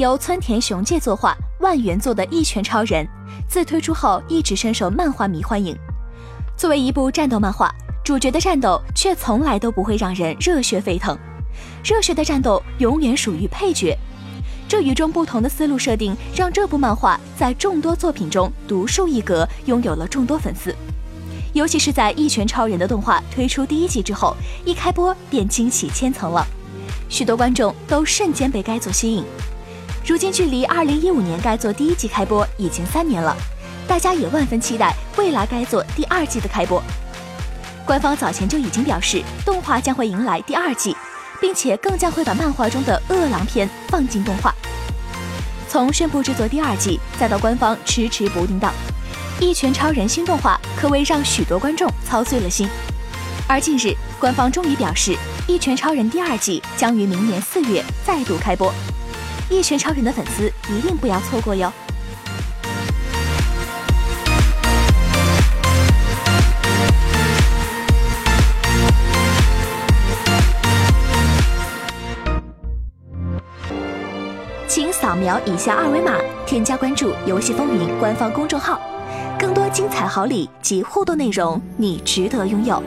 由村田雄介作画、万元做的《一拳超人》，自推出后一直深受漫画迷欢迎。作为一部战斗漫画，主角的战斗却从来都不会让人热血沸腾，热血的战斗永远属于配角。这与众不同的思路设定，让这部漫画在众多作品中独树一格，拥有了众多粉丝。尤其是在《一拳超人》的动画推出第一季之后，一开播便惊喜千层了，许多观众都瞬间被该作吸引。如今距离二零一五年该作第一季开播已经三年了，大家也万分期待未来该作第二季的开播。官方早前就已经表示，动画将会迎来第二季，并且更将会把漫画中的饿狼篇放进动画。从宣布制作第二季，再到官方迟迟不定档，《一拳超人》新动画可谓让许多观众操碎了心。而近日，官方终于表示，《一拳超人》第二季将于明年四月再度开播。一拳超人的粉丝一定不要错过哟！请扫描以下二维码，添加关注“游戏风云”官方公众号，更多精彩好礼及互动内容，你值得拥有。